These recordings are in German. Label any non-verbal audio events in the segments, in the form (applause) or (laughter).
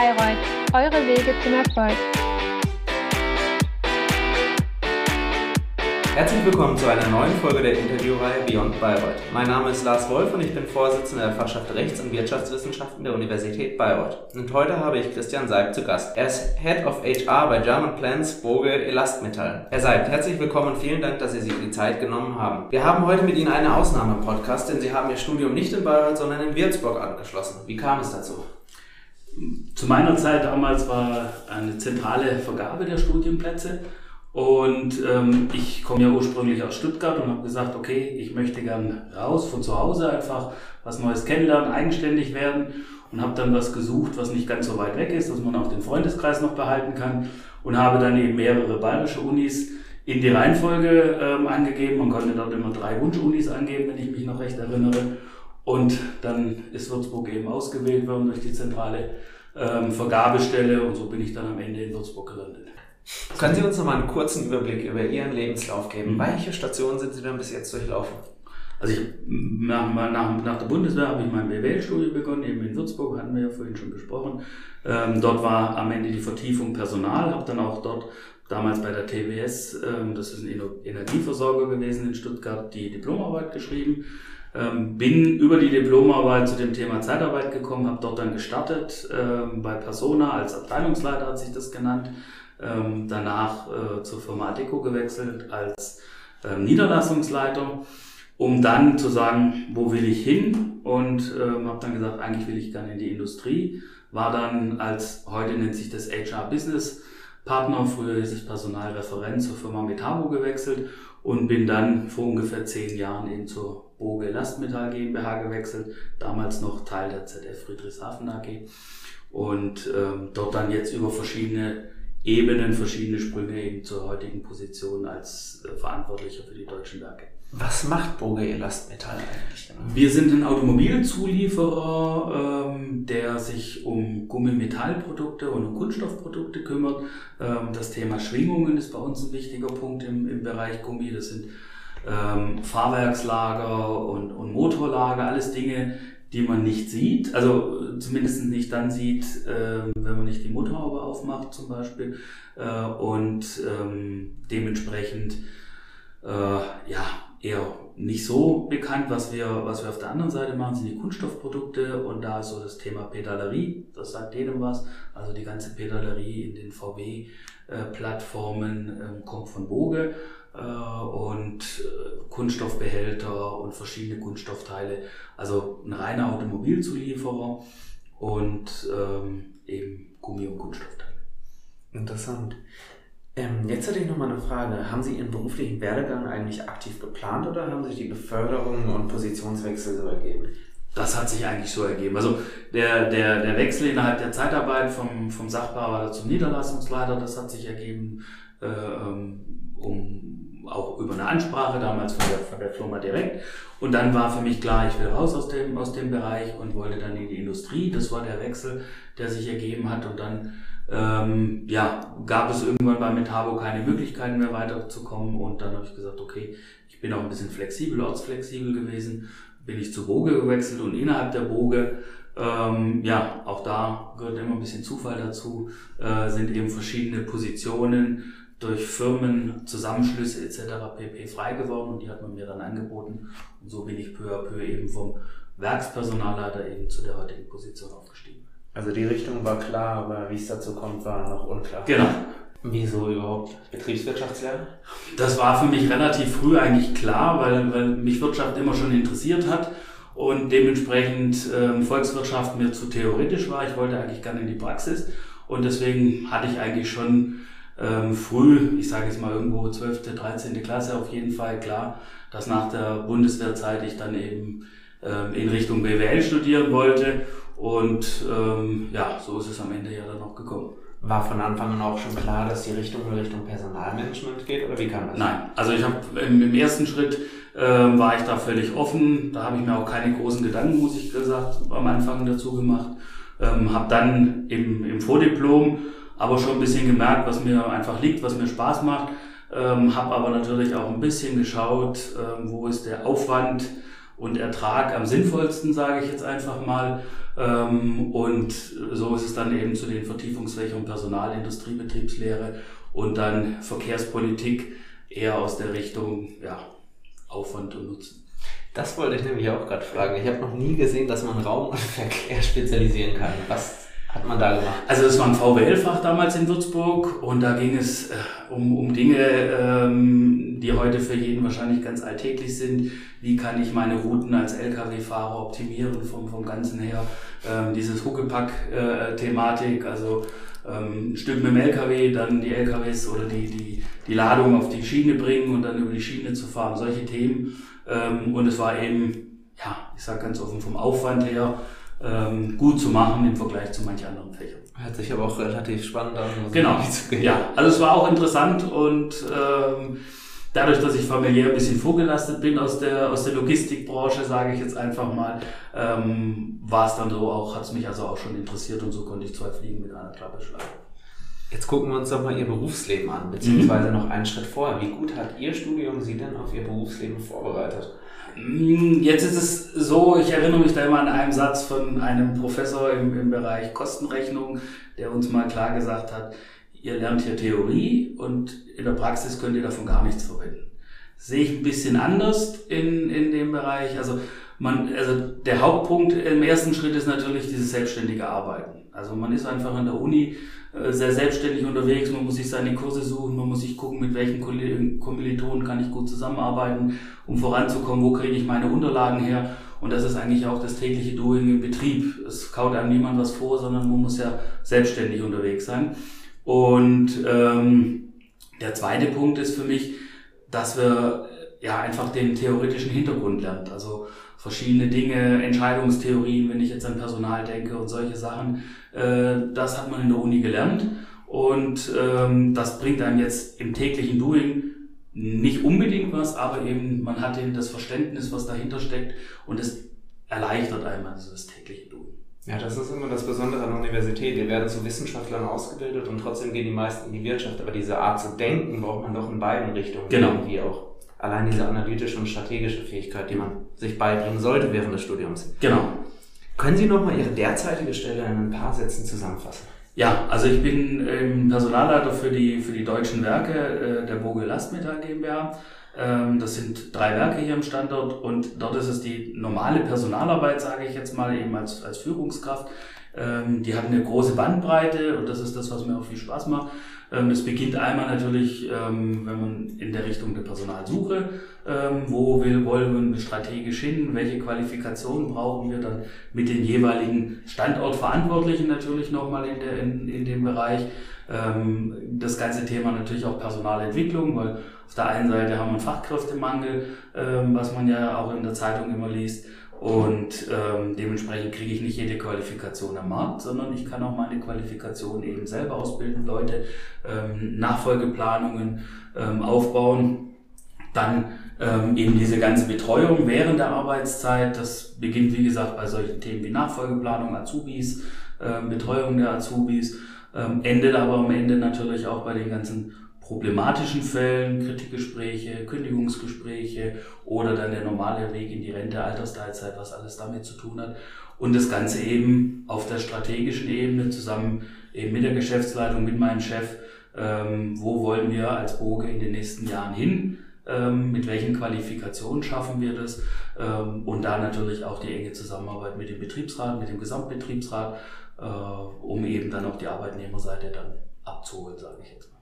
Bayreuth, eure Wege zum Erfolg. Herzlich willkommen zu einer neuen Folge der Interviewreihe Beyond Bayreuth. Mein Name ist Lars Wolf und ich bin Vorsitzender der Fachschaft Rechts- und Wirtschaftswissenschaften der Universität Bayreuth. Und heute habe ich Christian Seib zu Gast. Er ist Head of HR bei German Plans Boge Elastmetall. Herr Seib, herzlich willkommen und vielen Dank, dass Sie sich die Zeit genommen haben. Wir haben heute mit Ihnen eine Ausnahme im Podcast, denn Sie haben Ihr Studium nicht in Bayreuth, sondern in Würzburg angeschlossen. Wie kam es dazu? Zu meiner Zeit damals war eine zentrale Vergabe der Studienplätze und ähm, ich komme ja ursprünglich aus Stuttgart und habe gesagt, okay, ich möchte gern raus von zu Hause, einfach was Neues kennenlernen, eigenständig werden und habe dann was gesucht, was nicht ganz so weit weg ist, dass man auch den Freundeskreis noch behalten kann und habe dann eben mehrere bayerische Unis in die Reihenfolge ähm, angegeben. Man konnte dort immer drei Wunschunis angeben, wenn ich mich noch recht erinnere. Und dann ist Würzburg eben ausgewählt worden durch die zentrale ähm, Vergabestelle und so bin ich dann am Ende in Würzburg gelandet. Können Sie uns noch mal einen kurzen Überblick über Ihren Lebenslauf geben? Mhm. Welche Stationen sind Sie denn bis jetzt durchlaufen? Also ich, nach, nach, nach der Bundeswehr habe ich mein BWL-Studium begonnen, eben in Würzburg, hatten wir ja vorhin schon besprochen. Ähm, dort war am Ende die Vertiefung Personal, habe dann auch dort damals bei der TWS, ähm, das ist ein Energieversorger gewesen in Stuttgart, die Diplomarbeit geschrieben. Ähm, bin über die Diplomarbeit zu dem Thema Zeitarbeit gekommen, habe dort dann gestartet ähm, bei Persona als Abteilungsleiter hat sich das genannt ähm, danach äh, zur Firma Adeco gewechselt als Niederlassungsleiter, um dann zu sagen, wo will ich hin und habe dann gesagt, eigentlich will ich gerne in die Industrie. War dann als, heute nennt sich das HR Business Partner, früher ist es Personalreferent zur Firma Metabo gewechselt und bin dann vor ungefähr zehn Jahren eben zur Boge Lastmetall GmbH gewechselt, damals noch Teil der ZF Friedrichshafen AG und ähm, dort dann jetzt über verschiedene Ebenen, verschiedene Sprünge eben zur heutigen Position als äh, Verantwortlicher für die deutschen Werke. Was macht Boge Elastmetall eigentlich? Wir sind ein Automobilzulieferer, ähm, der sich um Gummimetallprodukte und um Kunststoffprodukte kümmert. Ähm, das Thema Schwingungen ist bei uns ein wichtiger Punkt im, im Bereich Gummi. Das sind ähm, Fahrwerkslager und, und Motorlager, alles Dinge, die man nicht sieht, also zumindest nicht dann sieht, äh, wenn man nicht die Motorhaube aufmacht zum Beispiel äh, und ähm, dementsprechend äh, ja eher nicht so bekannt, was wir, was wir auf der anderen Seite machen, sind die Kunststoffprodukte und da ist so das Thema Pedalerie, das sagt jedem was, also die ganze Pedalerie in den VW-Plattformen äh, ähm, kommt von Boge und äh, Kunststoffbehälter und verschiedene Kunststoffteile. Also ein reiner Automobilzulieferer und ähm, eben Gummi- und Kunststoffteile. Interessant. Ähm, jetzt hätte ich noch mal eine Frage. Haben Sie Ihren beruflichen Werdegang eigentlich aktiv geplant oder haben sich die Beförderungen und Positionswechsel so ergeben? Das hat sich eigentlich so ergeben. Also der, der, der Wechsel innerhalb der Zeitarbeit vom, vom Sachbearbeiter zum Niederlassungsleiter, das hat sich ergeben, äh, ähm, um auch über eine Ansprache damals von der, von der Firma direkt. Und dann war für mich klar, ich will raus aus dem, aus dem Bereich und wollte dann in die Industrie. Das war der Wechsel, der sich ergeben hat. Und dann ähm, ja, gab es irgendwann bei Metabo keine Möglichkeiten mehr weiterzukommen. Und dann habe ich gesagt, okay, ich bin auch ein bisschen flexibel, ortsflexibel gewesen. Bin ich zur Boge gewechselt und innerhalb der Boge ähm, ja, auch da gehört immer ein bisschen Zufall dazu, äh, sind eben verschiedene Positionen durch Firmen, Zusammenschlüsse etc. pp. frei geworden und die hat man mir dann angeboten. Und so bin ich peu à peu eben vom Werkspersonalleiter eben zu der heutigen Position aufgestiegen. Also die Richtung war klar, aber wie es dazu kommt, war noch unklar. Genau. Wieso überhaupt Betriebswirtschaftslehre? Das war für mich relativ früh eigentlich klar, weil, weil mich Wirtschaft immer schon interessiert hat und dementsprechend ähm, Volkswirtschaft mir zu theoretisch war. Ich wollte eigentlich gerne in die Praxis und deswegen hatte ich eigentlich schon ähm, früh, ich sage jetzt mal irgendwo 12., 13. Klasse auf jeden Fall klar, dass nach der Bundeswehrzeit ich dann eben ähm, in Richtung BWL studieren wollte. Und ähm, ja, so ist es am Ende ja dann noch gekommen. War von Anfang an auch schon klar, dass die Richtung in Richtung Personalmanagement geht oder wie kam das? Nein, also ich habe im, im, ersten Schritt ähm, war ich da völlig offen. Da habe ich mir auch keine großen Gedanken, muss ich gesagt, am Anfang dazu gemacht. Ähm, habe dann im, im Vordiplom aber schon ein bisschen gemerkt, was mir einfach liegt, was mir Spaß macht. Ähm, habe aber natürlich auch ein bisschen geschaut, ähm, wo ist der Aufwand und Ertrag am sinnvollsten, sage ich jetzt einfach mal. Ähm, und so ist es dann eben zu den Vertiefungsfächern Personal, Industriebetriebslehre und dann Verkehrspolitik eher aus der Richtung ja, Aufwand und Nutzen. Das wollte ich nämlich auch gerade fragen. Ich habe noch nie gesehen, dass man Raum und Verkehr spezialisieren kann. Was hat man da gemacht? Also es war ein VWL-Fach damals in Würzburg und da ging es äh, um, um Dinge, ähm, die heute für jeden wahrscheinlich ganz alltäglich sind. Wie kann ich meine Routen als Lkw-Fahrer optimieren vom, vom Ganzen her? Ähm, dieses Huckepack-Thematik, also ähm, ein Stück mit dem Lkw, dann die Lkws oder die, die, die Ladung auf die Schiene bringen und dann über die Schiene zu fahren, solche Themen. Ähm, und es war eben, ja, ich sage ganz offen, vom Aufwand her, ähm, gut zu machen im Vergleich zu manchen anderen Fächern. Hört sich aber auch relativ spannend an. Genau. Ja, also es war auch interessant und ähm, dadurch, dass ich familiär ein bisschen vorgelastet bin aus der, aus der Logistikbranche, sage ich jetzt einfach mal, ähm, war es dann so auch, hat es mich also auch schon interessiert und so konnte ich zwei Fliegen mit einer Klappe schlagen. Jetzt gucken wir uns doch mal Ihr Berufsleben an, beziehungsweise mhm. noch einen Schritt vorher. Wie gut hat Ihr Studium Sie denn auf Ihr Berufsleben vorbereitet? Hm, jetzt ist es so, ich erinnere mich da immer an einen Satz von einem Professor im, im Bereich Kostenrechnung, der uns mal klar gesagt hat, ihr lernt hier Theorie und in der Praxis könnt ihr davon gar nichts verwenden. sehe ich ein bisschen anders in, in dem Bereich. Also, man, also der Hauptpunkt im ersten Schritt ist natürlich dieses selbstständige Arbeiten. Also man ist einfach an der Uni äh, sehr selbstständig unterwegs, man muss sich seine Kurse suchen, man muss sich gucken, mit welchen Kommilitonen kann ich gut zusammenarbeiten, um voranzukommen, wo kriege ich meine Unterlagen her. Und das ist eigentlich auch das tägliche Doing im Betrieb. Es kaut einem niemand was vor, sondern man muss ja selbstständig unterwegs sein. Und ähm, der zweite Punkt ist für mich, dass wir ja einfach den theoretischen Hintergrund lernt. Also verschiedene Dinge, Entscheidungstheorien, wenn ich jetzt an Personal denke und solche Sachen. Äh, das hat man in der Uni gelernt und ähm, das bringt einem jetzt im täglichen Doing nicht unbedingt was, aber eben man hat eben das Verständnis, was dahinter steckt und es erleichtert einem also das tägliche Doing. Ja, das ist immer das Besondere an der Universität. Wir werden zu Wissenschaftlern ausgebildet und trotzdem gehen die meisten in die Wirtschaft. Aber diese Art zu denken braucht man doch in beiden Richtungen genau. irgendwie auch allein diese analytische und strategische Fähigkeit, die man sich beibringen sollte während des Studiums. Genau. Können Sie nochmal Ihre derzeitige Stelle in ein paar Sätzen zusammenfassen? Ja, also ich bin ähm, Personalleiter für die, für die deutschen Werke äh, der Boge Lastmetall GmbH. Ähm, das sind drei Werke hier im Standort und dort ist es die normale Personalarbeit, sage ich jetzt mal, eben als, als Führungskraft. Ähm, die hat eine große Bandbreite und das ist das, was mir auch viel Spaß macht. Ähm, es beginnt einmal natürlich, ähm, wenn man in der Richtung der Personalsuche, ähm, wo will, wollen wir strategisch hin, welche Qualifikationen brauchen wir dann mit den jeweiligen Standortverantwortlichen natürlich nochmal in, der, in, in dem Bereich. Das ganze Thema natürlich auch Personalentwicklung, weil auf der einen Seite haben wir einen Fachkräftemangel, was man ja auch in der Zeitung immer liest. Und ähm, dementsprechend kriege ich nicht jede Qualifikation am Markt, sondern ich kann auch meine Qualifikation eben selber ausbilden, Leute ähm, Nachfolgeplanungen ähm, aufbauen. Dann ähm, eben diese ganze Betreuung während der Arbeitszeit. Das beginnt, wie gesagt, bei solchen Themen wie Nachfolgeplanung, Azubis, ähm, Betreuung der Azubis, ähm, endet aber am Ende natürlich auch bei den ganzen problematischen Fällen, Kritikgespräche, Kündigungsgespräche oder dann der normale Weg in die Rente, Altersteilzeit, was alles damit zu tun hat. Und das Ganze eben auf der strategischen Ebene zusammen eben mit der Geschäftsleitung, mit meinem Chef, ähm, wo wollen wir als Boge in den nächsten Jahren hin, ähm, mit welchen Qualifikationen schaffen wir das ähm, und da natürlich auch die enge Zusammenarbeit mit dem Betriebsrat, mit dem Gesamtbetriebsrat, äh, um eben dann auch die Arbeitnehmerseite dann abzuholen, sage ich jetzt mal.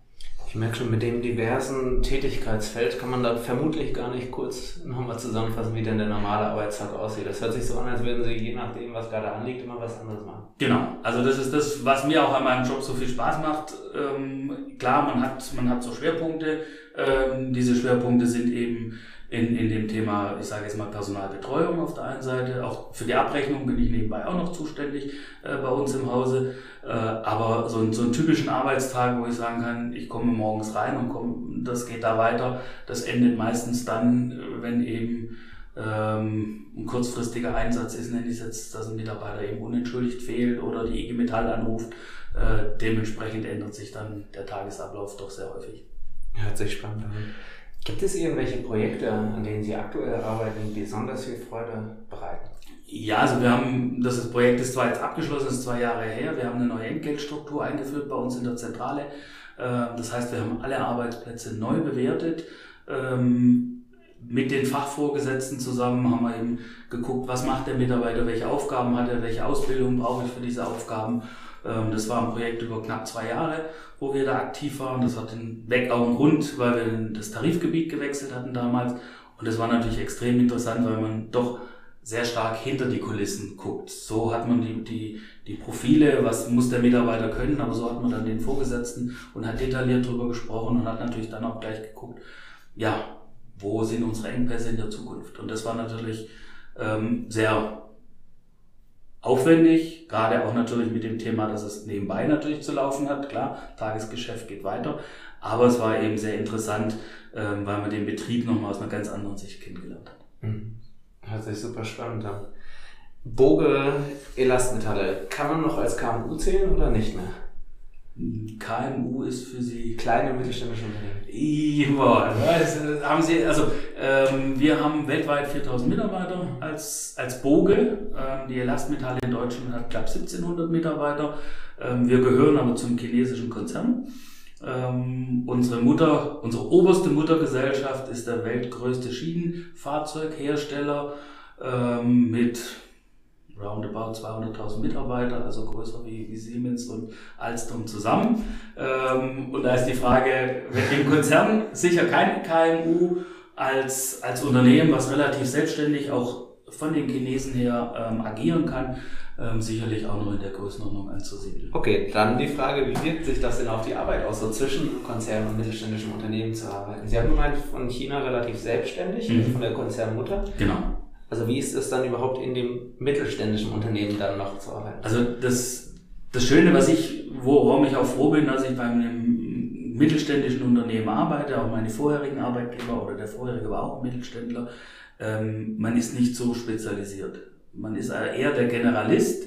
Ich merke schon, mit dem diversen Tätigkeitsfeld kann man da vermutlich gar nicht kurz nochmal zusammenfassen, wie denn der normale Arbeitstag aussieht. Das hört sich so an, als würden Sie je nachdem, was gerade anliegt, immer was anderes machen. Genau, also das ist das, was mir auch an meinem Job so viel Spaß macht. Ähm, klar, man hat, man hat so Schwerpunkte. Ähm, diese Schwerpunkte sind eben in, in dem Thema, ich sage jetzt mal Personalbetreuung auf der einen Seite. Auch für die Abrechnung bin ich nebenbei auch noch zuständig äh, bei uns im Hause. Äh, aber so, so einen typischen Arbeitstag, wo ich sagen kann, ich komme morgens rein und komm, das geht da weiter, das endet meistens dann, wenn eben ähm, ein kurzfristiger Einsatz ist, nenne ich es jetzt, dass ein Mitarbeiter eben unentschuldigt fehlt oder die IG Metall anruft. Äh, dementsprechend ändert sich dann der Tagesablauf doch sehr häufig. Hört sich spannend an. Gibt es irgendwelche Projekte, an denen Sie aktuell arbeiten, die besonders viel Freude bereiten? Ja, also wir haben, das Projekt ist zwar jetzt abgeschlossen, ist zwei Jahre her, wir haben eine neue Entgeltstruktur eingeführt bei uns in der Zentrale. Ähm, das heißt, wir haben alle Arbeitsplätze neu bewertet. Ähm, mit den Fachvorgesetzten zusammen haben wir eben geguckt, was macht der Mitarbeiter, welche Aufgaben hat er, welche Ausbildung brauche ich für diese Aufgaben. Ähm, das war ein Projekt über knapp zwei Jahre, wo wir da aktiv waren. Das hat weg auch einen Grund, weil wir das Tarifgebiet gewechselt hatten damals. Und das war natürlich extrem interessant, weil man doch sehr stark hinter die Kulissen guckt. So hat man die, die, die Profile, was muss der Mitarbeiter können, aber so hat man dann den Vorgesetzten und hat detailliert darüber gesprochen und hat natürlich dann auch gleich geguckt, ja, wo sind unsere Engpässe in der Zukunft. Und das war natürlich ähm, sehr aufwendig, gerade auch natürlich mit dem Thema, dass es nebenbei natürlich zu laufen hat. Klar, Tagesgeschäft geht weiter, aber es war eben sehr interessant, ähm, weil man den Betrieb nochmal aus einer ganz anderen Sicht kennengelernt hat. Mhm. Hört sich super spannend an. Boge Elastmetalle, kann man noch als KMU zählen oder nicht mehr? KMU ist für Sie kleine mittelständische Unternehmen. Ja, das haben Sie, also ähm, wir haben weltweit 4000 Mitarbeiter als, als Boge. Ähm, die Elastmetalle in Deutschland hat knapp 1700 Mitarbeiter. Ähm, wir gehören aber zum chinesischen Konzern. Ähm, unsere Mutter, unsere oberste Muttergesellschaft ist der weltgrößte Schienenfahrzeughersteller ähm, mit roundabout 200.000 Mitarbeiter, also größer wie, wie, Siemens und Alstom zusammen. Ähm, und da ist die Frage, mit dem Konzern sicher kein KMU als, als Unternehmen, was relativ selbstständig auch von den Chinesen her ähm, agieren kann, ähm, sicherlich auch noch in der Größenordnung anzusiedeln. Okay, dann die Frage, wie wirkt sich das denn auf die Arbeit aus, so zwischen Konzern und mittelständischen Unternehmen zu arbeiten? Sie haben gemeint, von China relativ selbstständig, mhm. von der Konzernmutter. Genau. Also wie ist es dann überhaupt in dem mittelständischen Unternehmen dann noch zu arbeiten? Also das, das Schöne, was ich, worum ich auch froh bin, dass ich bei einem mittelständischen Unternehmen arbeite, auch meine vorherigen Arbeitgeber oder der vorherige war auch Mittelständler, ähm, man ist nicht so spezialisiert. Man ist eher der Generalist,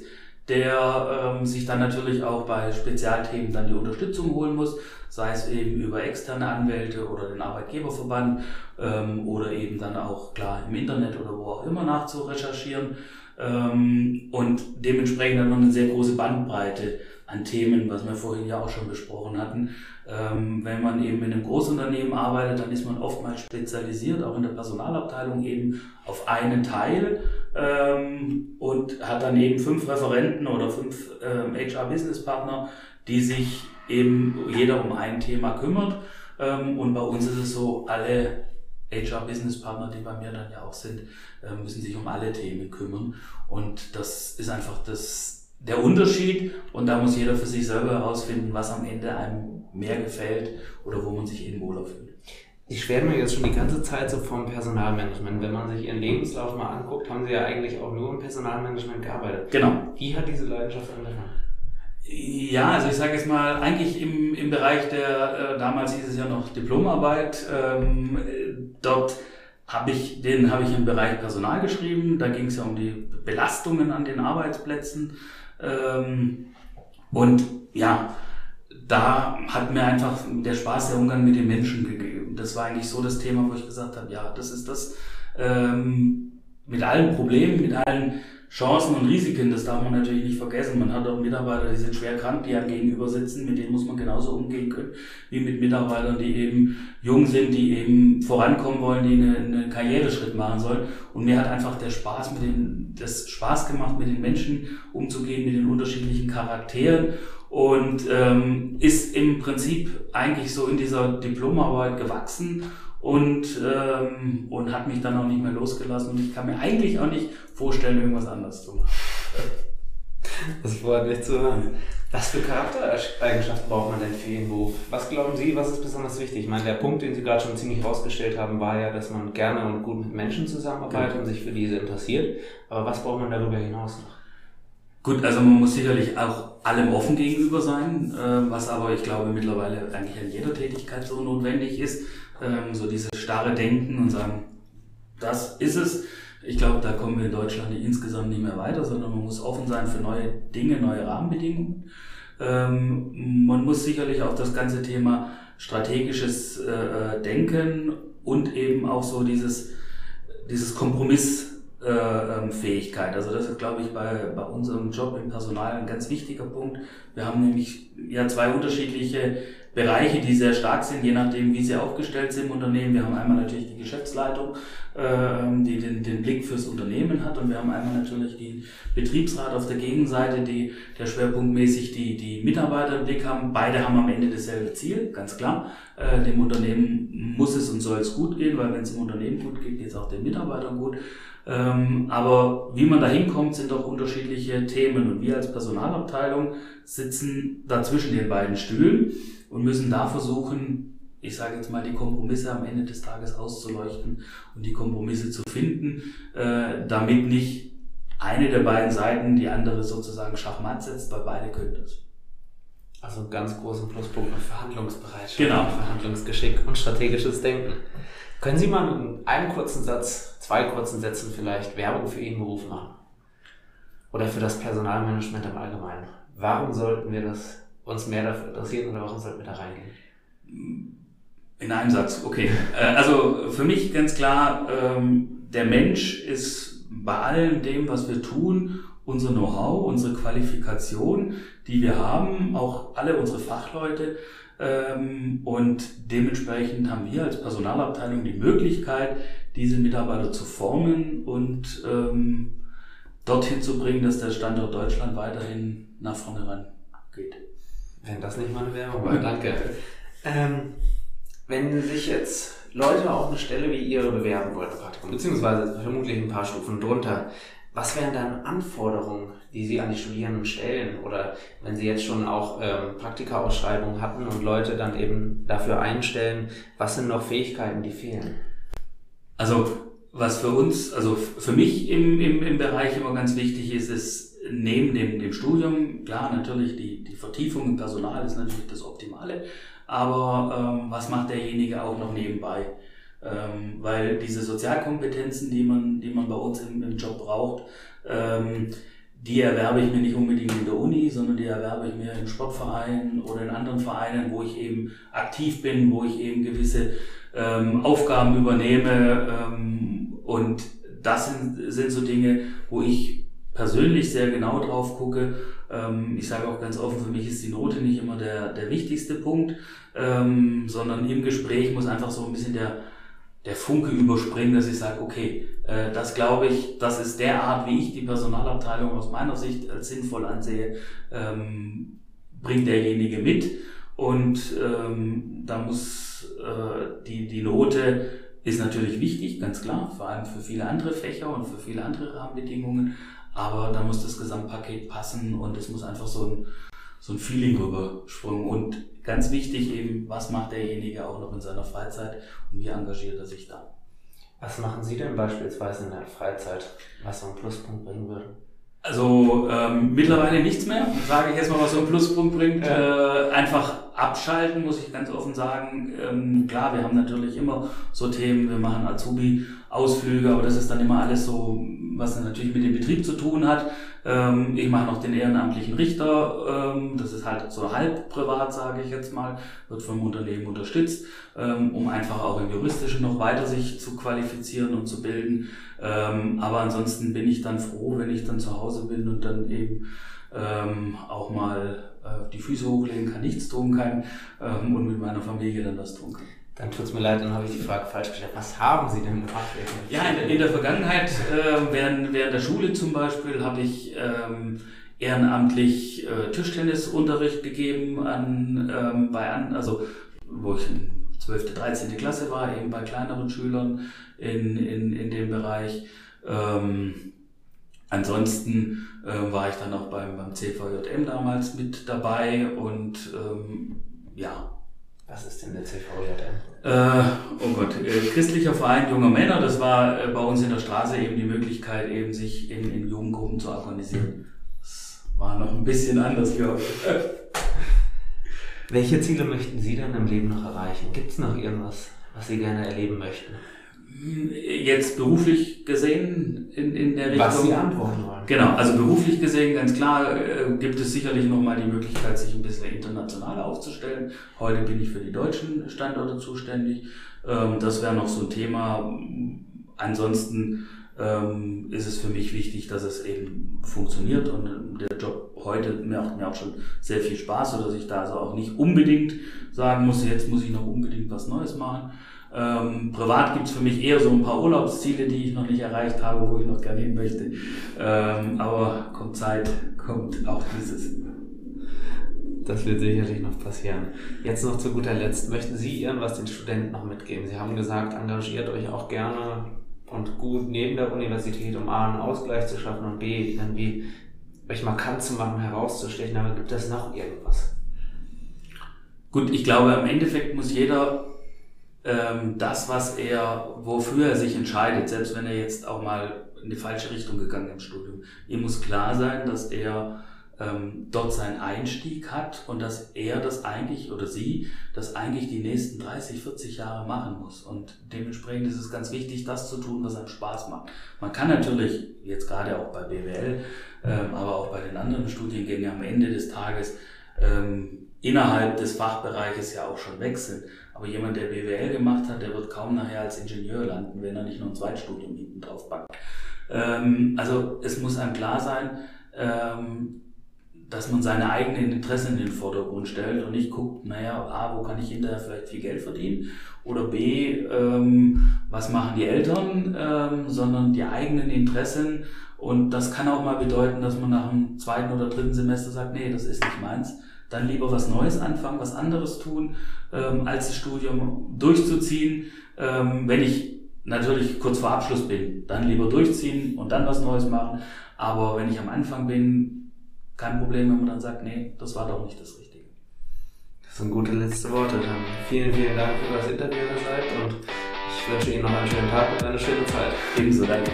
der ähm, sich dann natürlich auch bei Spezialthemen dann die Unterstützung holen muss, sei es eben über externe Anwälte oder den Arbeitgeberverband ähm, oder eben dann auch klar im Internet oder wo auch immer nachzurecherchieren ähm, und dementsprechend dann noch eine sehr große Bandbreite an Themen, was wir vorhin ja auch schon besprochen hatten. Ähm, wenn man eben in einem Großunternehmen arbeitet, dann ist man oftmals spezialisiert, auch in der Personalabteilung eben auf einen Teil ähm, und hat dann eben fünf Referenten oder fünf ähm, HR-Business-Partner, die sich eben jeder um ein Thema kümmert. Ähm, und bei uns ist es so, alle HR-Business-Partner, die bei mir dann ja auch sind, äh, müssen sich um alle Themen kümmern. Und das ist einfach das, der Unterschied. Und da muss jeder für sich selber herausfinden, was am Ende einem mehr gefällt oder wo man sich eben wohler fühlt. Ich schwärme mir jetzt schon die ganze Zeit so vom Personalmanagement. Wenn man sich Ihren Lebenslauf mal anguckt, haben Sie ja eigentlich auch nur im Personalmanagement gearbeitet. Genau. Wie hat diese Leidenschaft angefangen? Ja, also ich sage jetzt mal, eigentlich im, im Bereich der, äh, damals hieß es ja noch Diplomarbeit, ähm, dort habe ich, den habe ich im Bereich Personal geschrieben, da ging es ja um die Belastungen an den Arbeitsplätzen ähm, und ja, da hat mir einfach der Spaß der Umgang mit den Menschen gegeben. Das war eigentlich so das Thema, wo ich gesagt habe, ja, das ist das ähm, mit allen Problemen, mit allen Chancen und Risiken, das darf man natürlich nicht vergessen. Man hat auch Mitarbeiter, die sind schwer krank, die einem gegenüber sitzen, mit denen muss man genauso umgehen können, wie mit Mitarbeitern, die eben jung sind, die eben vorankommen wollen, die einen eine Karriereschritt machen sollen. Und mir hat einfach der Spaß mit den, das Spaß gemacht, mit den Menschen umzugehen, mit den unterschiedlichen Charakteren und ähm, ist im Prinzip eigentlich so in dieser Diplomarbeit gewachsen und, ähm, und hat mich dann auch nicht mehr losgelassen und ich kann mir eigentlich auch nicht vorstellen, irgendwas anderes zu machen. (laughs) Das freut mich zu hören. Was für Charaktereigenschaften braucht man denn für Ihren Beruf? Was glauben Sie, was ist besonders wichtig? Ich meine, der Punkt, den Sie gerade schon ziemlich rausgestellt haben, war ja, dass man gerne und gut mit Menschen zusammenarbeitet und sich für diese interessiert. Aber was braucht man darüber hinaus noch? Gut, also man muss sicherlich auch allem offen gegenüber sein, äh, was aber ich glaube mittlerweile eigentlich an jeder Tätigkeit so notwendig ist. Ähm, so dieses starre Denken und sagen, das ist es. Ich glaube, da kommen wir in Deutschland insgesamt nicht mehr weiter, sondern man muss offen sein für neue Dinge, neue Rahmenbedingungen. Ähm, man muss sicherlich auch das ganze Thema strategisches äh, Denken und eben auch so dieses, dieses Kompromissfähigkeit. Also das ist, glaube ich, bei, bei unserem Job im Personal ein ganz wichtiger Punkt. Wir haben nämlich ja zwei unterschiedliche Bereiche, die sehr stark sind, je nachdem, wie sie aufgestellt sind im Unternehmen. Wir haben einmal natürlich die Geschäftsleitung, äh, die den, den Blick fürs Unternehmen hat und wir haben einmal natürlich den Betriebsrat auf der Gegenseite, die der schwerpunktmäßig die, die Mitarbeiter im Blick haben. Beide haben am Ende dasselbe Ziel, ganz klar. Äh, dem Unternehmen muss es und soll es gut gehen, weil wenn es im Unternehmen gut geht, geht es auch den Mitarbeitern gut. Ähm, aber wie man da hinkommt, sind doch unterschiedliche Themen und wir als Personalabteilung sitzen dazwischen den beiden Stühlen und müssen da versuchen, ich sage jetzt mal, die Kompromisse am Ende des Tages auszuleuchten und die Kompromisse zu finden, äh, damit nicht eine der beiden Seiten die andere sozusagen schachmatt setzt, weil beide können das. Also ganz großen Pluspunkt auf Verhandlungsbereitschaft, Genau. Verhandlungsgeschick und strategisches Denken. Können Sie mal mit einem kurzen Satz, zwei kurzen Sätzen vielleicht Werbung für Ihren Beruf machen? Oder für das Personalmanagement im Allgemeinen? Warum sollten wir das uns mehr dafür interessieren oder warum sollten wir da reingehen? In einem Satz, okay. Äh, Also für mich ganz klar, ähm, der Mensch ist bei allem dem, was wir tun, unser Know-how, unsere Qualifikation, die wir haben, auch alle unsere Fachleute. ähm, Und dementsprechend haben wir als Personalabteilung die Möglichkeit, diese Mitarbeiter zu formen und ähm, dorthin zu bringen, dass der Standort Deutschland weiterhin nach vorne ran geht. Wenn das nicht meine Werbung war, danke. (laughs) Ähm, wenn sich jetzt Leute auf eine Stelle wie Ihre bewerben wollten, Praktikum, beziehungsweise vermutlich ein paar Stufen drunter, was wären dann Anforderungen, die Sie an die Studierenden stellen? Oder wenn Sie jetzt schon auch ähm, Praktika-Ausschreibungen hatten und Leute dann eben dafür einstellen, was sind noch Fähigkeiten, die fehlen? Also was für uns, also für mich im, im, im Bereich immer ganz wichtig ist, ist neben dem, dem Studium, klar, natürlich die, die Vertiefung im Personal ist natürlich das Optimale, aber ähm, was macht derjenige auch noch nebenbei? Ähm, weil diese Sozialkompetenzen, die man, die man bei uns im, im Job braucht, ähm, die erwerbe ich mir nicht unbedingt in der Uni, sondern die erwerbe ich mir im Sportverein oder in anderen Vereinen, wo ich eben aktiv bin, wo ich eben gewisse ähm, Aufgaben übernehme. Ähm, und das sind, sind so Dinge, wo ich persönlich sehr genau drauf gucke. Ähm, ich sage auch ganz offen, für mich ist die Note nicht immer der, der wichtigste Punkt, ähm, sondern im Gespräch muss einfach so ein bisschen der, der Funke überspringen, dass ich sage, okay, äh, das glaube ich, das ist der Art, wie ich die Personalabteilung aus meiner Sicht als sinnvoll ansehe, ähm, bringt derjenige mit. Und da muss äh, die, die Note ist natürlich wichtig, ganz klar, vor allem für viele andere Fächer und für viele andere Rahmenbedingungen. Aber da muss das Gesamtpaket passen und es muss einfach so ein, so ein Feeling rüberspringen. Und ganz wichtig eben, was macht derjenige auch noch in seiner Freizeit und wie engagiert er sich da? Was machen Sie denn beispielsweise in der Freizeit, was so einen Pluspunkt bringen würde? Also ähm, mittlerweile nichts mehr, sage ich jetzt mal, was so einen Pluspunkt bringt. Ja. Äh, einfach abschalten, muss ich ganz offen sagen. Ähm, klar, wir haben natürlich immer so Themen, wir machen Azubi-Ausflüge, aber das ist dann immer alles so, was natürlich mit dem Betrieb zu tun hat. Ähm, ich mache noch den ehrenamtlichen Richter, ähm, das ist halt so halb privat, sage ich jetzt mal, wird vom Unternehmen unterstützt, ähm, um einfach auch im Juristischen noch weiter sich zu qualifizieren und zu bilden. Ähm, aber ansonsten bin ich dann froh, wenn ich dann zu Hause bin und dann eben ähm, auch mal äh, die Füße hochlegen kann, nichts tun kann ähm, und mit meiner Familie dann was tun kann. Dann tut's mir leid, dann habe ich die Frage falsch gestellt. Was haben Sie denn gemacht? Ja, in, in der Vergangenheit, äh, während, während der Schule zum Beispiel, habe ich ähm, ehrenamtlich äh, Tischtennisunterricht gegeben an, ähm, bei an, also wo ich in 12., 13. Klasse war, eben bei kleineren Schülern in, in, in dem Bereich. Ähm, ansonsten äh, war ich dann auch beim, beim CVJM damals mit dabei und ähm, ja, Was ist denn der CVJM? äh, oh Gott, äh, christlicher Verein junger Männer, das war äh, bei uns in der Straße eben die Möglichkeit, eben sich in, in Jugendgruppen zu organisieren. Das war noch ein bisschen anders, glaube ich. (laughs) Welche Ziele möchten Sie denn im Leben noch erreichen? Gibt es noch irgendwas, was Sie gerne erleben möchten? Jetzt beruflich gesehen in, in der Richtung. Was Sie antworten wollen. Genau, also beruflich gesehen, ganz klar, äh, gibt es sicherlich nochmal die Möglichkeit, sich ein bisschen internationaler aufzustellen. Heute bin ich für die deutschen Standorte zuständig. Ähm, das wäre noch so ein Thema. Ansonsten ähm, ist es für mich wichtig, dass es eben funktioniert und der Job heute macht mir auch schon sehr viel Spaß, sodass ich da also auch nicht unbedingt sagen muss, jetzt muss ich noch unbedingt was Neues machen. Ähm, privat gibt's für mich eher so ein paar Urlaubsziele, die ich noch nicht erreicht habe, wo ich noch gerne hin möchte. Ähm, aber kommt Zeit, kommt auch dieses. Das wird sicherlich noch passieren. Jetzt noch zu guter Letzt. Möchten Sie irgendwas den Studenten noch mitgeben? Sie haben gesagt, engagiert euch auch gerne und gut neben der Universität, um A, einen Ausgleich zu schaffen und B, irgendwie euch markant zu machen, herauszustechen. Aber gibt es noch irgendwas? Gut, ich glaube, im Endeffekt muss jeder ähm, das, was er, wofür er sich entscheidet, selbst wenn er jetzt auch mal in die falsche Richtung gegangen im Studium, ihm muss klar sein, dass er ähm, dort seinen Einstieg hat und dass er das eigentlich oder sie das eigentlich die nächsten 30, 40 Jahre machen muss. Und dementsprechend ist es ganz wichtig, das zu tun, was einem Spaß macht. Man kann natürlich, jetzt gerade auch bei BWL, ähm, aber auch bei den anderen Studiengängen am Ende des Tages ähm, innerhalb des Fachbereiches ja auch schon wechseln. Aber jemand, der BWL gemacht hat, der wird kaum nachher als Ingenieur landen, wenn er nicht noch ein Zweitstudium hinten drauf packt. Ähm, also es muss einem klar sein, ähm, dass man seine eigenen Interessen in den Vordergrund stellt und nicht guckt, naja, A, wo kann ich hinterher vielleicht viel Geld verdienen? Oder B, ähm, was machen die Eltern, ähm, sondern die eigenen Interessen. Und das kann auch mal bedeuten, dass man nach dem zweiten oder dritten Semester sagt, nee, das ist nicht meins dann lieber was Neues anfangen, was anderes tun, ähm, als das Studium durchzuziehen. Ähm, wenn ich natürlich kurz vor Abschluss bin, dann lieber durchziehen und dann was Neues machen. Aber wenn ich am Anfang bin, kein Problem, wenn man dann sagt, nee, das war doch nicht das Richtige. Das sind gute letzte Worte. Dann vielen, vielen Dank für das Interview, ihr seid und ich wünsche Ihnen noch einen schönen Tag und eine schöne Zeit. Ebenso, danke.